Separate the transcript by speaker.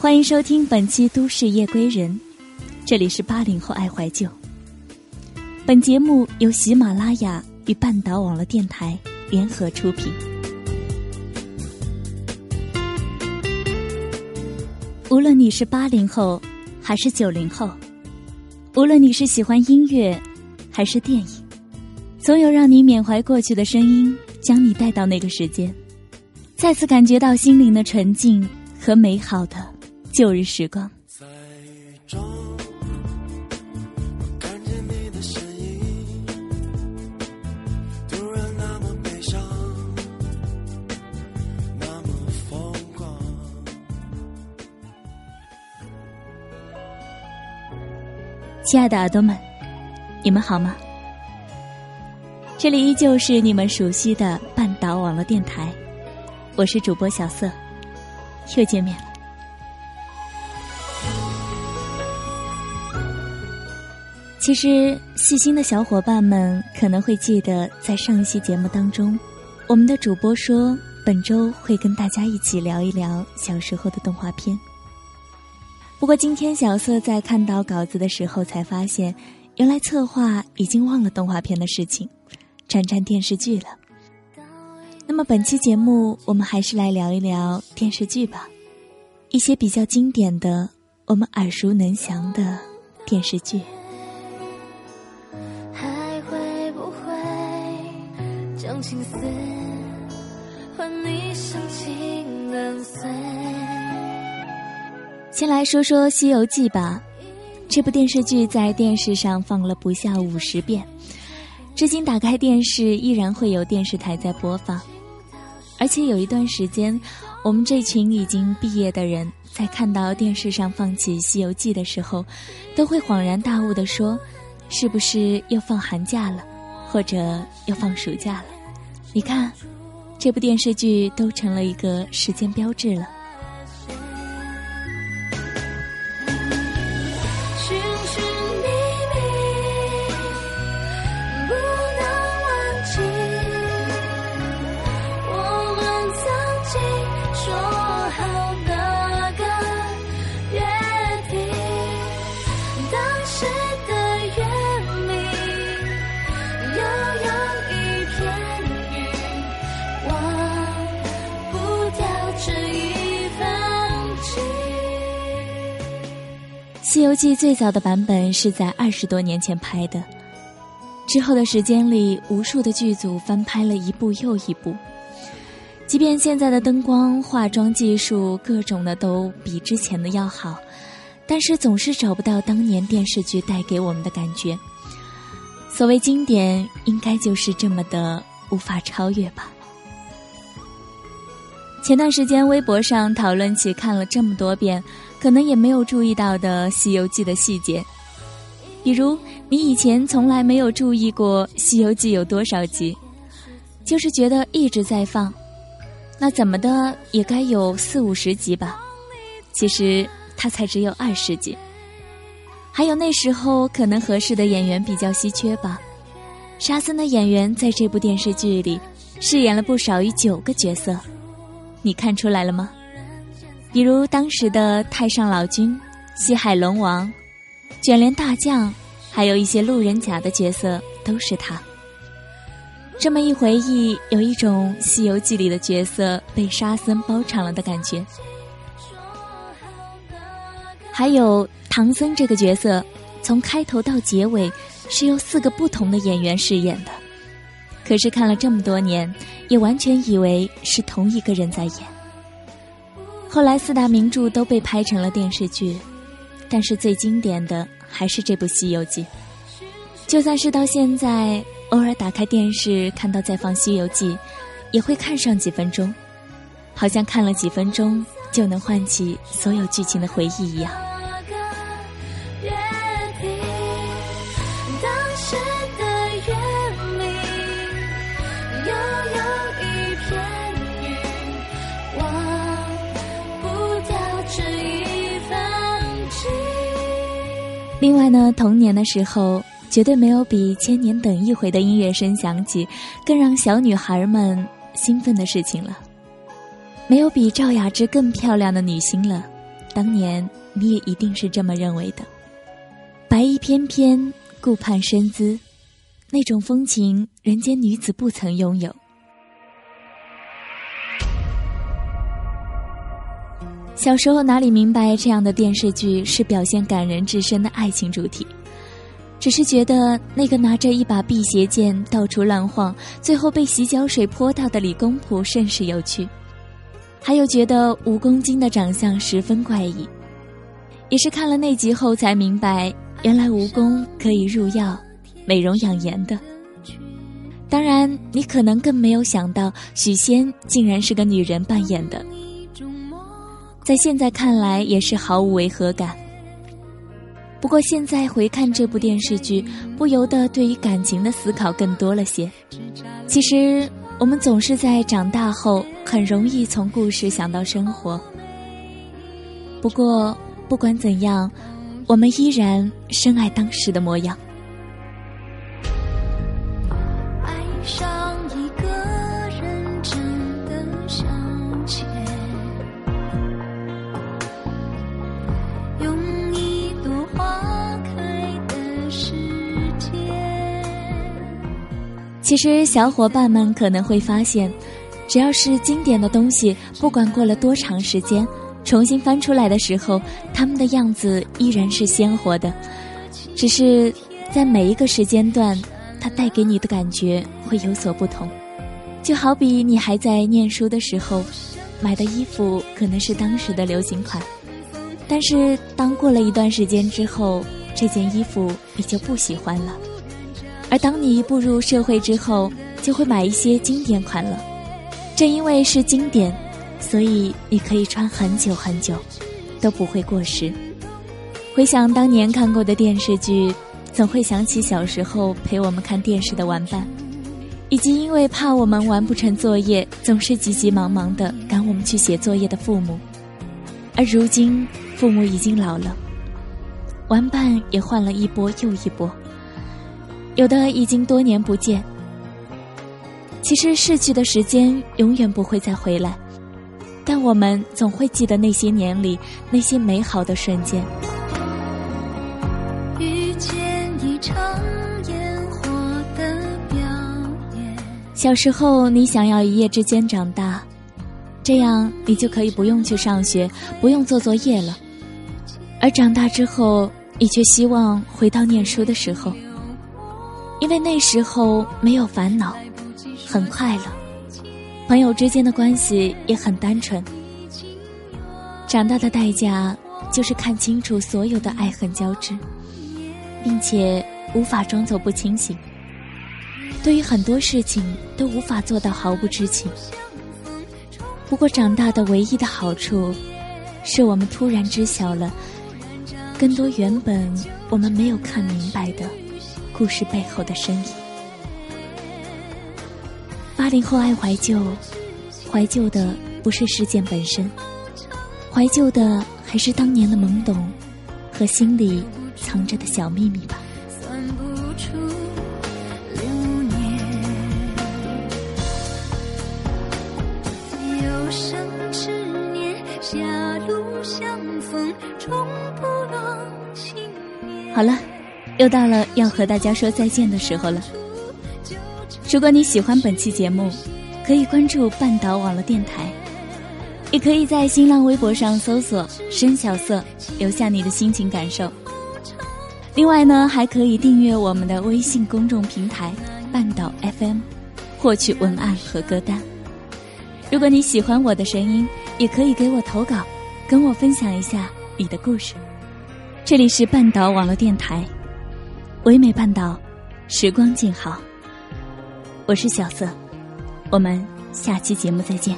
Speaker 1: 欢迎收听本期《都市夜归人》，这里是八零后爱怀旧。本节目由喜马拉雅与半岛网络电台联合出品。无论你是八零后还是九零后，无论你是喜欢音乐还是电影，总有让你缅怀过去的声音，将你带到那个时间，再次感觉到心灵的纯净和美好的。旧日时光。亲爱的耳朵们，你们好吗？这里依旧是你们熟悉的半岛网络电台，我是主播小色，又见面了。其实，细心的小伙伴们可能会记得，在上一期节目当中，我们的主播说本周会跟大家一起聊一聊小时候的动画片。不过，今天小色在看到稿子的时候，才发现，原来策划已经忘了动画片的事情，转战电视剧了。那么，本期节目我们还是来聊一聊电视剧吧，一些比较经典的、我们耳熟能详的电视剧。青丝你先来说说《西游记》吧，这部电视剧在电视上放了不下五十遍，至今打开电视依然会有电视台在播放。而且有一段时间，我们这群已经毕业的人，在看到电视上放起《西游记》的时候，都会恍然大悟的说：“是不是又放寒假了，或者又放暑假了？”你看，这部电视剧都成了一个时间标志了。《西游记》最早的版本是在二十多年前拍的，之后的时间里，无数的剧组翻拍了一部又一部。即便现在的灯光、化妆技术各种的都比之前的要好，但是总是找不到当年电视剧带给我们的感觉。所谓经典，应该就是这么的无法超越吧。前段时间微博上讨论起看了这么多遍。可能也没有注意到的《西游记》的细节，比如你以前从来没有注意过《西游记》有多少集，就是觉得一直在放，那怎么的也该有四五十集吧？其实它才只有二十集。还有那时候可能合适的演员比较稀缺吧，沙僧的演员在这部电视剧里饰演了不少于九个角色，你看出来了吗？比如当时的太上老君、西海龙王、卷帘大将，还有一些路人甲的角色都是他。这么一回忆，有一种《西游记》里的角色被沙僧包场了的感觉。还有唐僧这个角色，从开头到结尾是由四个不同的演员饰演的，可是看了这么多年，也完全以为是同一个人在演。后来四大名著都被拍成了电视剧，但是最经典的还是这部《西游记》。就算是到现在，偶尔打开电视看到在放《西游记》，也会看上几分钟，好像看了几分钟就能唤起所有剧情的回忆一样。另外呢，童年的时候，绝对没有比《千年等一回》的音乐声响起，更让小女孩们兴奋的事情了。没有比赵雅芝更漂亮的女星了，当年你也一定是这么认为的。白衣翩翩，顾盼生姿，那种风情，人间女子不曾拥有。小时候哪里明白这样的电视剧是表现感人至深的爱情主题，只是觉得那个拿着一把辟邪剑到处乱晃，最后被洗脚水泼到的李公仆甚是有趣，还有觉得蜈蚣精的长相十分怪异，也是看了那集后才明白，原来蜈蚣可以入药、美容养颜的。当然，你可能更没有想到，许仙竟然是个女人扮演的。在现在看来也是毫无违和感。不过现在回看这部电视剧，不由得对于感情的思考更多了些。其实我们总是在长大后很容易从故事想到生活。不过不管怎样，我们依然深爱当时的模样。其实，小伙伴们可能会发现，只要是经典的东西，不管过了多长时间，重新翻出来的时候，他们的样子依然是鲜活的。只是在每一个时间段，它带给你的感觉会有所不同。就好比你还在念书的时候，买的衣服可能是当时的流行款，但是当过了一段时间之后，这件衣服你就不喜欢了。而当你步入社会之后，就会买一些经典款了。正因为是经典，所以你可以穿很久很久，都不会过时。回想当年看过的电视剧，总会想起小时候陪我们看电视的玩伴，以及因为怕我们完不成作业，总是急急忙忙的赶我们去写作业的父母。而如今，父母已经老了，玩伴也换了一波又一波。有的已经多年不见。其实逝去的时间永远不会再回来，但我们总会记得那些年里那些美好的瞬间。遇见一场烟火的表演。小时候，你想要一夜之间长大，这样你就可以不用去上学，不用做作业了。而长大之后，你却希望回到念书的时候。因为那时候没有烦恼，很快乐，朋友之间的关系也很单纯。长大的代价就是看清楚所有的爱恨交织，并且无法装作不清醒。对于很多事情都无法做到毫不知情。不过长大的唯一的好处，是我们突然知晓了更多原本我们没有看明白的。故事背后的深意。八零后爱怀旧，怀旧的不是事件本身，怀旧的还是当年的懵懂和心里藏着的小秘密吧。算不出流年，有生之年，狭路相逢，终不能幸免。好了。又到了要和大家说再见的时候了。如果你喜欢本期节目，可以关注半岛网络电台，也可以在新浪微博上搜索“深小色”，留下你的心情感受。另外呢，还可以订阅我们的微信公众平台“半岛 FM”，获取文案和歌单。如果你喜欢我的声音，也可以给我投稿，跟我分享一下你的故事。这里是半岛网络电台。唯美半岛，时光静好。我是小色，我们下期节目再见。